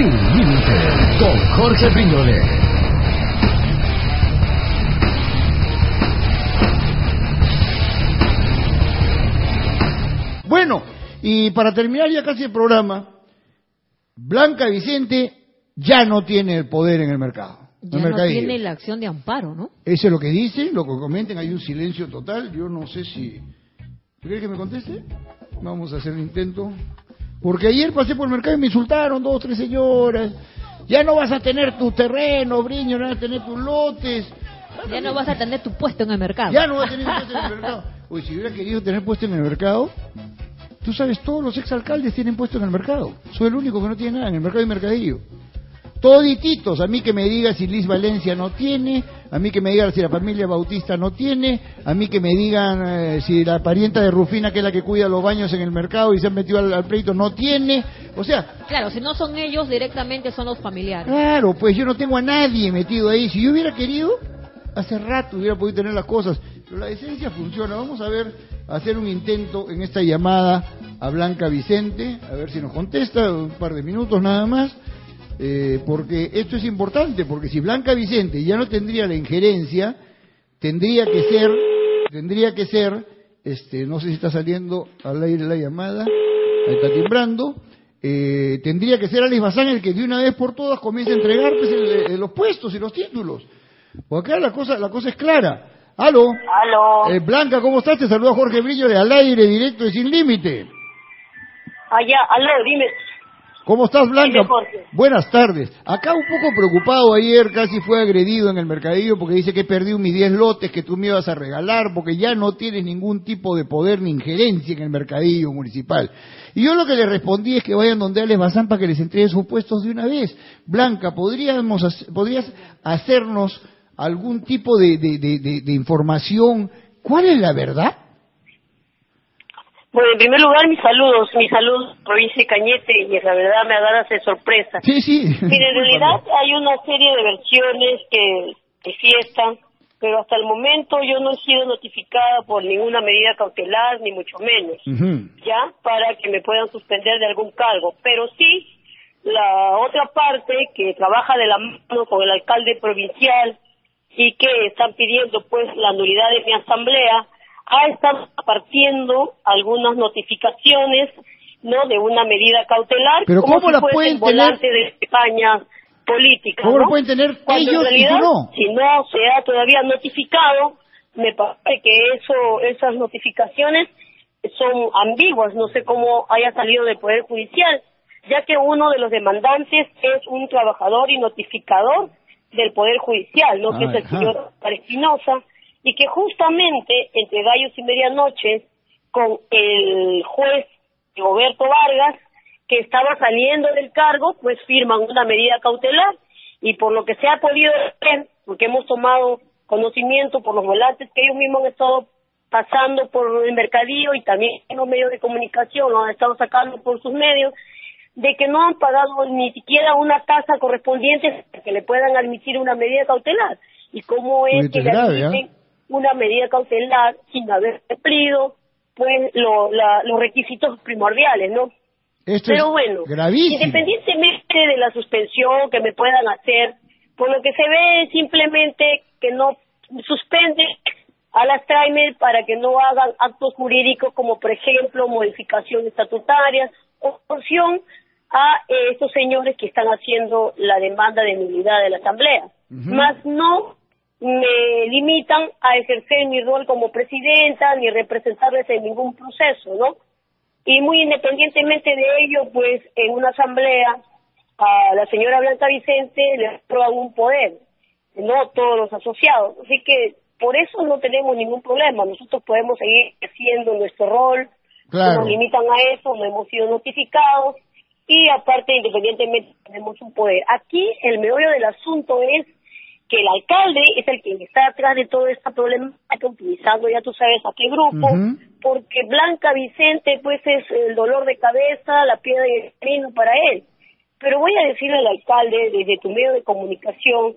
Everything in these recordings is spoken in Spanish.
Sin límite con Jorge Viñoles. Bueno, y para terminar ya casi el programa, Blanca Vicente ya no tiene el poder en el mercado. Ya el no tiene la acción de amparo, ¿no? Eso es lo que dicen, lo que comenten, hay un silencio total. Yo no sé si. ¿Quieres que me conteste? Vamos a hacer un intento. Porque ayer pasé por el mercado y me insultaron dos, tres señoras. Ya no vas a tener tu terreno, Briño, no vas a tener tus lotes. Ya no vas a tener tu puesto en el mercado. Ya no vas a tener puesto en el mercado. Oye, si hubiera querido tener puesto en el mercado, tú sabes, todos los exalcaldes tienen puesto en el mercado. Soy el único que no tiene nada en el mercado y mercadillo. Todititos, a mí que me diga si Liz Valencia no tiene, a mí que me digan si la familia Bautista no tiene, a mí que me digan eh, si la parienta de Rufina, que es la que cuida los baños en el mercado y se han metido al, al pleito, no tiene. O sea, Claro, si no son ellos, directamente son los familiares. Claro, pues yo no tengo a nadie metido ahí. Si yo hubiera querido, hace rato hubiera podido tener las cosas. Pero la decencia funciona. Vamos a ver, hacer un intento en esta llamada a Blanca Vicente, a ver si nos contesta, un par de minutos nada más. Eh, porque esto es importante, porque si Blanca Vicente ya no tendría la injerencia, tendría que ser, tendría que ser, este, no sé si está saliendo al aire la llamada, ahí está timbrando, eh, tendría que ser Alex Bazán el que de una vez por todas comience a entregar pues, el- el- los puestos y los títulos. Porque acá la cosa, la cosa es clara. Aló. Aló. Eh, Blanca, ¿cómo estás? Te saluda Jorge Brillo de Al Aire, directo y sin límite. Allá, aló, dime. ¿Cómo estás, Blanca? Buenas tardes. Acá un poco preocupado ayer, casi fue agredido en el mercadillo porque dice que perdí mis 10 lotes que tú me ibas a regalar porque ya no tienes ningún tipo de poder ni injerencia en el mercadillo municipal. Y yo lo que le respondí es que vayan donde Alex Bazán para que les entregue sus puestos de una vez. Blanca, ¿podríamos, ¿podrías hacernos algún tipo de, de- de- de- de información? ¿Cuál es la verdad? Bueno, en primer lugar, mis saludos, mis saludos, provincia Cañete, y la verdad me agarras de sorpresa. Sí, sí. Mire, en realidad hay una serie de versiones que fiestan, pero hasta el momento yo no he sido notificada por ninguna medida cautelar, ni mucho menos. ¿ya? Para que me puedan suspender de algún cargo. Pero sí, la otra parte que trabaja de la mano con el alcalde provincial y que están pidiendo pues la nulidad de mi asamblea, ha estado partiendo algunas notificaciones no de una medida cautelar Pero como ¿cómo si la pueden volante de campaña política ¿Cómo ¿no? lo pueden tener Cuando ellos en y realidad, no? si no se ha todavía notificado me parece que eso esas notificaciones son ambiguas no sé cómo haya salido del poder judicial ya que uno de los demandantes es un trabajador y notificador del Poder Judicial, ¿no? que es el Ajá. señor Espinosa, y que justamente entre gallos y medianoches, con el juez Roberto Vargas, que estaba saliendo del cargo, pues firman una medida cautelar, y por lo que se ha podido ver, porque hemos tomado conocimiento por los volantes que ellos mismos han estado pasando por el mercadillo y también en los medios de comunicación, lo han estado sacando por sus medios, de que no han pagado ni siquiera una tasa correspondiente para que le puedan admitir una medida cautelar. ¿Y cómo es que le ¿ah? Una medida cautelar sin haber cumplido pues lo- la- los requisitos primordiales, ¿no? Esto Pero bueno, gravísimo. independientemente de la suspensión que me puedan hacer, por lo que se ve es simplemente que no suspende a las Traimer para que no hagan actos jurídicos como, por ejemplo, modificación estatutaria o opción a estos señores que están haciendo la demanda de nulidad de la Asamblea. Más no me limitan a ejercer mi rol como presidenta ni representarles en ningún proceso, ¿no? Y muy independientemente de ello, pues en una asamblea a la señora Blanca Vicente le aprueban un poder, no todos los asociados. Así que por eso no tenemos ningún problema. Nosotros podemos seguir haciendo nuestro rol, Claro. nos limitan a eso, no hemos sido notificados y aparte independientemente tenemos un poder. Aquí el meollo del asunto es que el alcalde es el que está atrás de toda esta problemática, utilizando ya tú sabes a qué grupo, porque Blanca Vicente pues es el dolor de cabeza, la piedra y el camino para él. Pero voy a decirle al alcalde desde tu medio de comunicación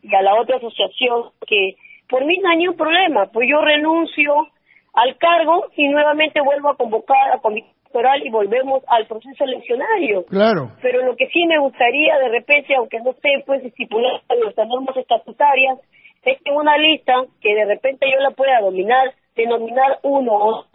y a la otra asociación que por mí no hay ningún problema, pues yo renuncio al cargo y nuevamente vuelvo a convocar a comité electoral y volvemos al proceso eleccionario. Claro. Pero lo que sí me gustaría de repente, aunque no esté pues estipulado en nuestras normas estatutarias, es que una lista que de repente yo la pueda dominar, denominar uno o dos,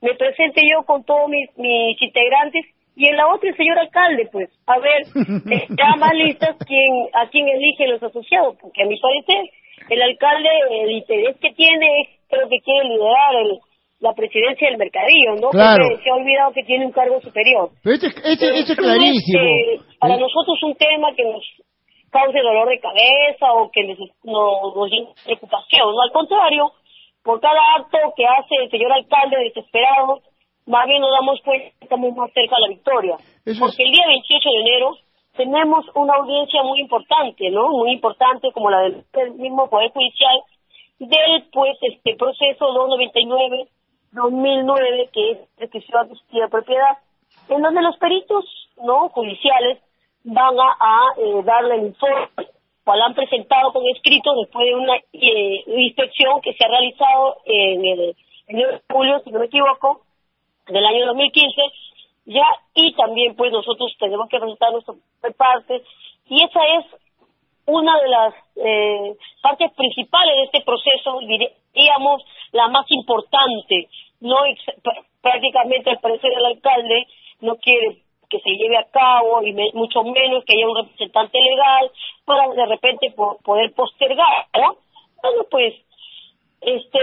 me presente yo con todos mis, mis integrantes y en la otra el señor alcalde, pues, a ver, eh, ya más listas quién, a quién elige los asociados, porque a mi parecer el alcalde, el interés que tiene es creo que quiere liderar el, la presidencia del mercadillo, ¿no? Claro. Se ha olvidado que tiene un cargo superior. Pero este, este, este es clarísimo. eh, para Eh, nosotros un tema que nos cause dolor de cabeza o que nos, nos, nos de preocupación. No, al contrario, por cada acto que hace el señor alcalde desesperado, más bien nos damos cuenta que estamos más cerca de la victoria. Eso es- Porque el día 28 de enero tenemos una audiencia muy importante, ¿no? Muy importante como la del del mismo Poder Judicial del pues este proceso 299 2009 que es restricción adquisitiva de propiedad en donde los peritos no judiciales van a, eh, darle el informe cual han presentado con escrito después de una eh, inspección que se ha realizado en el, en julio si no me equivoco del año 2015 ya y también pues nosotros tenemos que presentar nuestra parte y esa es una de las eh, partes principales de este proceso, diríamos la más importante. No prácticamente al parecer el alcalde no quiere que se lleve a cabo y me- mucho menos que haya un representante legal para de repente po- poder postergar, ¿no? Bueno, pues este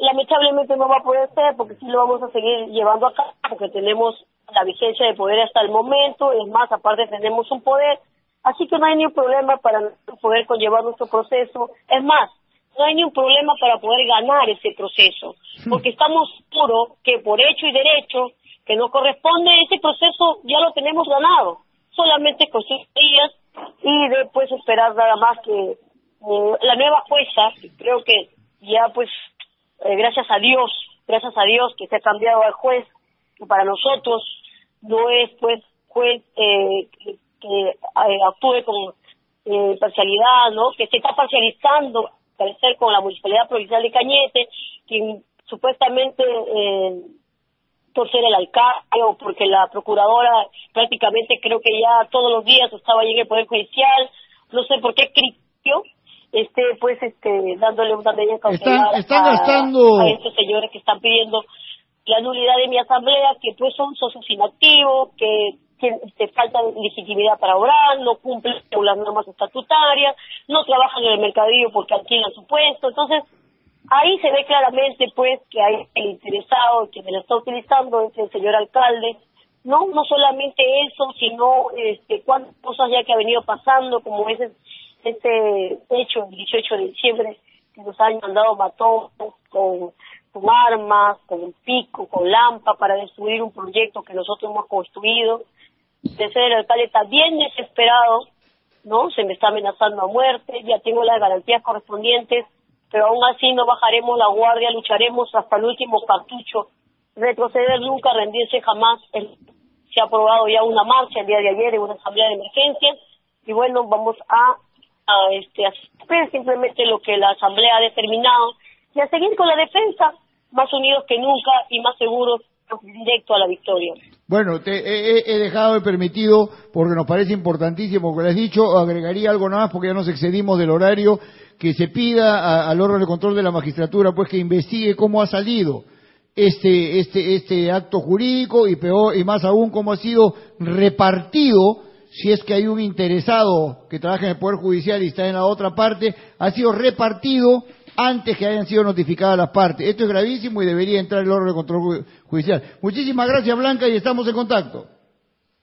lamentablemente no va a poder ser porque sí lo vamos a seguir llevando a cabo porque tenemos la vigencia de poder hasta el momento, es más, aparte tenemos un poder, así que no hay ningún problema para poder conllevar nuestro proceso, es más, no hay ningún problema para poder ganar ese proceso, porque estamos seguros que por hecho y derecho que nos corresponde ese proceso ya lo tenemos ganado, solamente con sus días y después esperar nada más que eh, la nueva jueza, que creo que ya pues eh, gracias a Dios, gracias a Dios que se ha cambiado al juez, que para nosotros no es pues juez eh, que, que, eh, actúe con eh, parcialidad, ¿no? Que se está parcializando, al parecer, con la Municipalidad Provincial de Cañete, quien supuestamente eh, por ser el alcalde o porque la procuradora prácticamente creo que ya todos los días estaba ahí en el Poder Judicial, no sé por qué critió, este, pues, este, dándole una medida cautelar Están- están a, gastando- a estos señores que están pidiendo la nulidad de mi asamblea, que pues son socios inactivos, que este, falta de legitimidad para obrar, no cumplen las normas estatutarias, no trabajan en el mercadillo porque alquilan su puesto, entonces ahí se ve claramente pues que hay el interesado que me lo está utilizando es el señor alcalde no no solamente eso sino este cuántas cosas ya que ha venido pasando como ese ese hecho el 18 de diciembre que nos han mandado mató con con armas con pico con lampa para destruir un proyecto que nosotros hemos construido de ser el alcalde está bien desesperado ¿no? Se me está amenazando a muerte, ya tengo las garantías correspondientes, pero aún así no bajaremos la guardia, lucharemos hasta el último cartucho. Retroceder nunca, rendirse jamás. Se ha aprobado ya una marcha el día de ayer en una asamblea de emergencia y bueno, vamos a, a este a hacer simplemente lo que la asamblea ha determinado y a seguir con la defensa, más unidos que nunca y más seguros directo a la victoria. Bueno, te he, he- dejado permitido porque nos parece importantísimo, como le has dicho, agregaría algo nada más porque ya nos excedimos del horario, que se pida al órgano de control de la magistratura pues que investigue cómo ha salido este, este, este acto jurídico y peor, y más aún cómo ha sido repartido si es que hay un interesado que trabaja en el Poder Judicial y está en la otra parte, ha sido repartido antes que hayan sido notificadas las partes. Esto es gravísimo y debería entrar el órgano de control ju- judicial. Muchísimas gracias, Blanca, y estamos en contacto.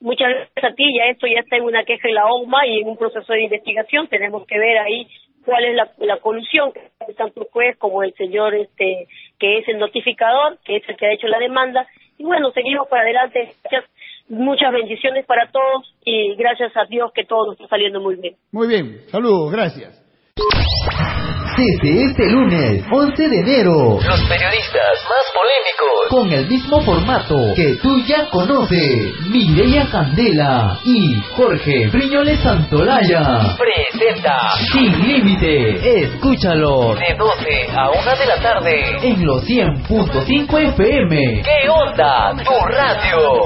Muchas gracias a ti, ya esto ya está en una queja en la OMA y en un proceso de investigación, tenemos que ver ahí cuál es la, la colusión que tanto el juez como el señor este que es el notificador, que es el que ha hecho la demanda. Y bueno, seguimos para adelante. Muchas bendiciones para todos y gracias a Dios que todo nos está saliendo muy bien. Muy bien, saludos, gracias. Desde este lunes, 11 de enero, Los periodistas más polémicos. con el mismo formato que tú ya conoces, Mireya Candela y Jorge Briñoles Santolaya. Presenta Sin límite, escúchalo de 12 a 1 de la tarde. en los 100.5 FM. ¿Qué onda? Tu radio.